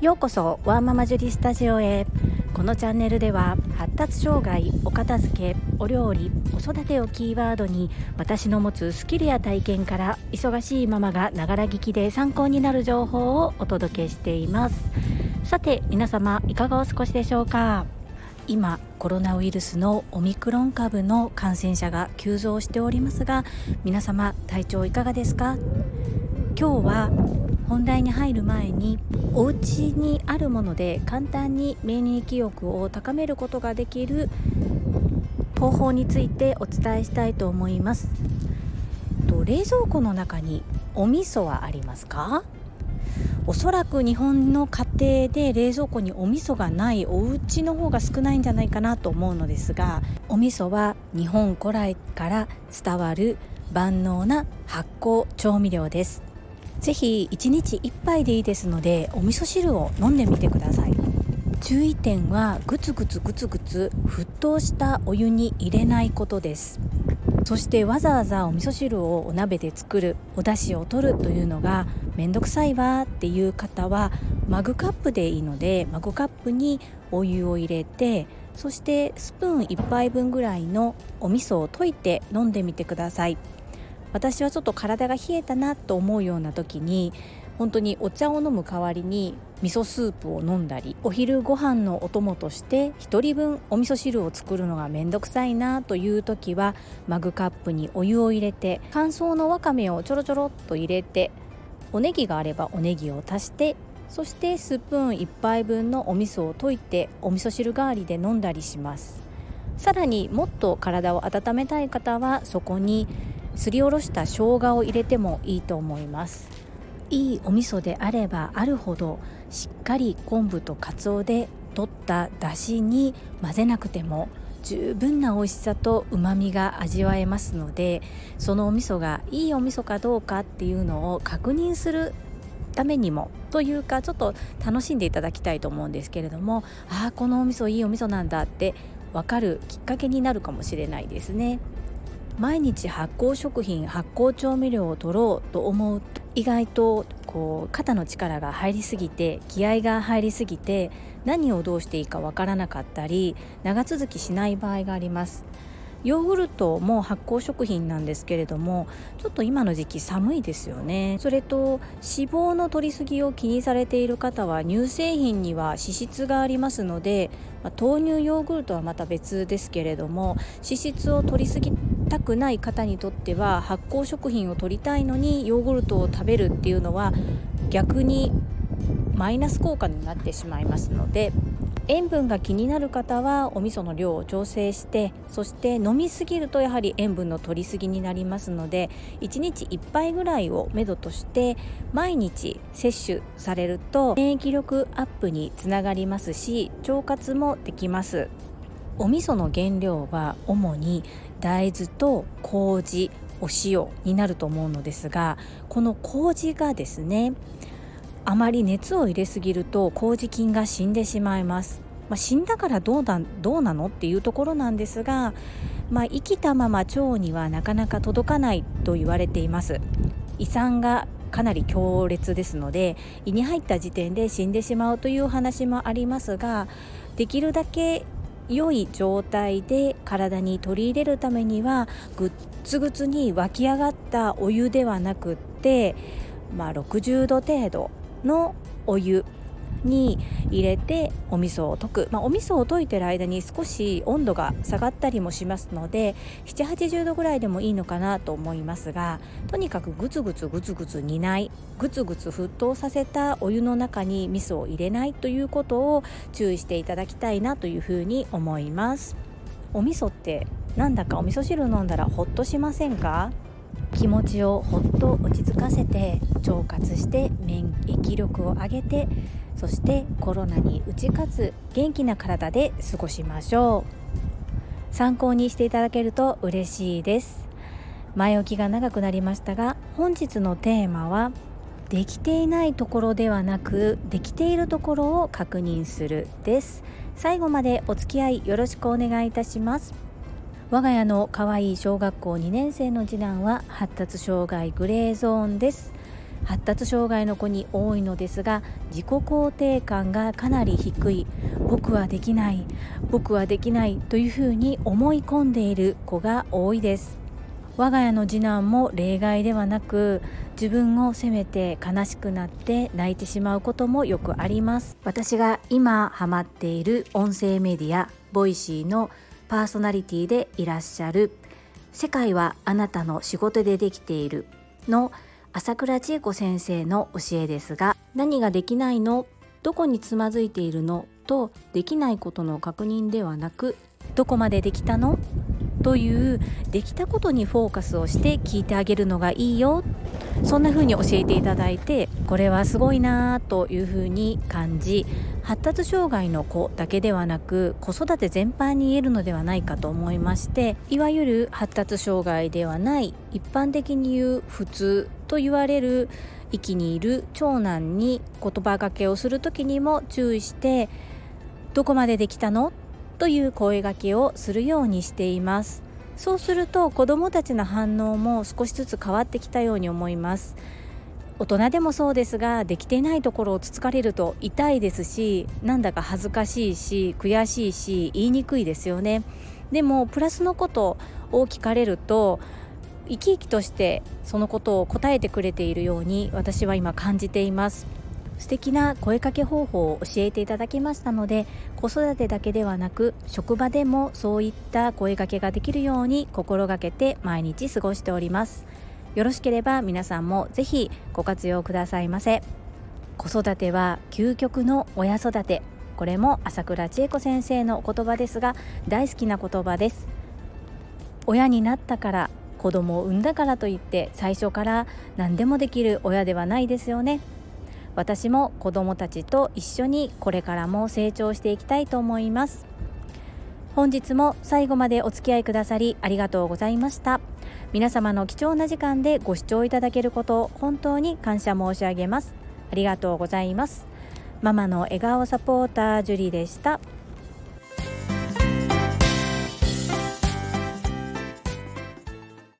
ようこそワーママジュリスタジオへ。このチャンネルでは発達障害お片付けお料理子育てをキーワードに私の持つスキルや体験から忙しいママがながら聞きで参考になる情報をお届けしています。さて皆様いかがお過ごしでしょうか？今コロナウイルスのオミクロン株の感染者が急増しておりますが皆様体調いかがですか？今日は本題に入る前にお家にあるもので簡単に免疫力を高めることができる方法についてお伝えしたいと思います。と冷蔵庫の中にお味噌はありますか？おそらく日本の家庭で冷蔵庫にお味噌がないお家の方が少ないんじゃないかなと思うのですがお味噌は日本古来から伝わる万能な発酵調味料です。ぜひ1日1杯でいいですのでお味噌汁を飲んでみてください。注意点はグツグツグツグツ沸騰したお湯に入れないことです。そしてわざわざお味噌汁をお鍋で作るお出汁を取るというのがめんどくさいわっていう方はマグカップでいいのでマグカップにお湯を入れてそしてスプーン1杯分ぐらいのお味噌を溶いて飲んでみてください。私はちょっと体が冷えたなと思うような時に本当にお茶を飲む代わりに味噌スープを飲んだりお昼ご飯のお供として1人分お味噌汁を作るのがめんどくさいなという時はマグカップにお湯を入れて乾燥のわかめをちょろちょろっと入れておネギがあればおネギを足してそしてスプーン1杯分のお味噌を溶いてお味噌汁代わりで飲んだりします。さらにもっと体を温めたい方はそこにすりおろした生姜を入れてもいいと思いますいいお味噌であればあるほどしっかり昆布とかつおで取った出汁に混ぜなくても十分な美味しさと旨みが味わえますのでそのお味噌がいいお味噌かどうかっていうのを確認するためにもというかちょっと楽しんでいただきたいと思うんですけれどもああこのお味噌いいお味噌なんだって分かるきっかけになるかもしれないですね。毎日発酵食品発酵調味料を取ろうと思うと意外とこう肩の力が入りすぎて気合が入りすぎて何をどうしていいかわからなかったり長続きしない場合があります。ヨーグルトも発酵食品なんですけれどもちょっと今の時期寒いですよね。それと脂肪の摂りすぎを気にされている方は乳製品には脂質がありますので、豆乳ヨーグルトはまた別ですけれども脂質を摂りすぎたくない方にとっては発酵食品を取りたいのにヨーグルトを食べるっていうのは逆にマイナス効果になってしまいますので塩分が気になる方はお味噌の量を調整してそして飲みすぎるとやはり塩分の取りすぎになりますので1日1杯ぐらいをめどとして毎日摂取されると免疫力アップにつながりますし腸活もできます。お味噌の原料は主に大豆と麹お塩になると思うのですがこの麹がですねあまり熱を入れすぎると麹菌が死んでしまいます、まあ、死んだからどうだどうなのっていうところなんですが、まあ、生きたまま腸にはなかなか届かないと言われています。胃酸がかなり強烈ですので胃に入った時点で死んでしまうという話もありますができるだけ良い状態で体に取り入れるためにはぐっつぐつに湧き上がったお湯ではなくって、まあ、60度程度のお湯。に入れてお味噌を溶く、まあ、お味噌を溶いてる間に少し温度が下がったりもしますので780度ぐらいでもいいのかなと思いますがとにかくグツグツグツグツ煮ないグツグツ沸騰させたお湯の中に味噌を入れないということを注意していただきたいなというふうに思います。お味噌ってなんだかお味噌汁飲んだらほっとしませんか？気持ちをほっと落ち着かせて腸活して免疫力を上げてそしてコロナに打ち勝つ元気な体で過ごしましょう。参考にしていただけると嬉しいです。前置きが長くなりましたが本日のテーマはできていないところではなくできているところを確認するです。最後までお付き合いよろしくお願いいたします。我が家の可愛い小学校2年生の次男は発達障害グレーゾーンです。発達障害の子に多いのですが自己肯定感がかなり低い。僕はできない。僕はできないというふうに思い込んでいる子が多いです。我が家の次男も例外ではなく自分を責めて悲しくなって泣いてしまうこともよくあります。私が今ハマっている音声メディアボイシーのパーソナリティでいらっしゃる。世界はあなたの仕事でできているの朝倉千恵子先生の教えですが何ができないのどこにつまずいているのとできないことの確認ではなくどこまでできたのというできたことにフォーカスをして聞いてあげるのがいいよ。そんな風に教えていただいてこれはすごいなという風に感じ発達障害の子だけではなく子育て全般に言えるのではないかと思いましていわゆる発達障害ではない一般的に言う普通と言われる域にいる長男に言葉がけをする時にも注意してどこまでできたの？という声がけをするようにしています。そうすると子どもたちの反応も少しずつ変わってきたように思います。大人でもそうですができていないところをつつかれると痛いですしなんだか恥ずかしいし悔しいし言いにくいですよね。でもプラスのことを聞かれると生き生きとしてそのことを答えてくれているように私は今感じています。素敵な声かけ方法を教えていただきましたので子育てだけではなく職場でもそういった声かけができるように心がけて毎日過ごしております。よろしければ皆さんもぜひご活用くださいませ。子育ては究極の親育て。これも朝倉千恵子先生のお言葉ですが大好きな言葉です。親になったから子供を産んだからといって最初から何でもできる親ではないですよね。私も子供たちと一緒にこれからも成長していきたいと思います。本日も最後までお付き合いくださりありがとうございました。皆様の貴重な時間でご視聴いただけることを本当に感謝申し上げます。ありがとうございます。ママの笑顔サポータージュリでした。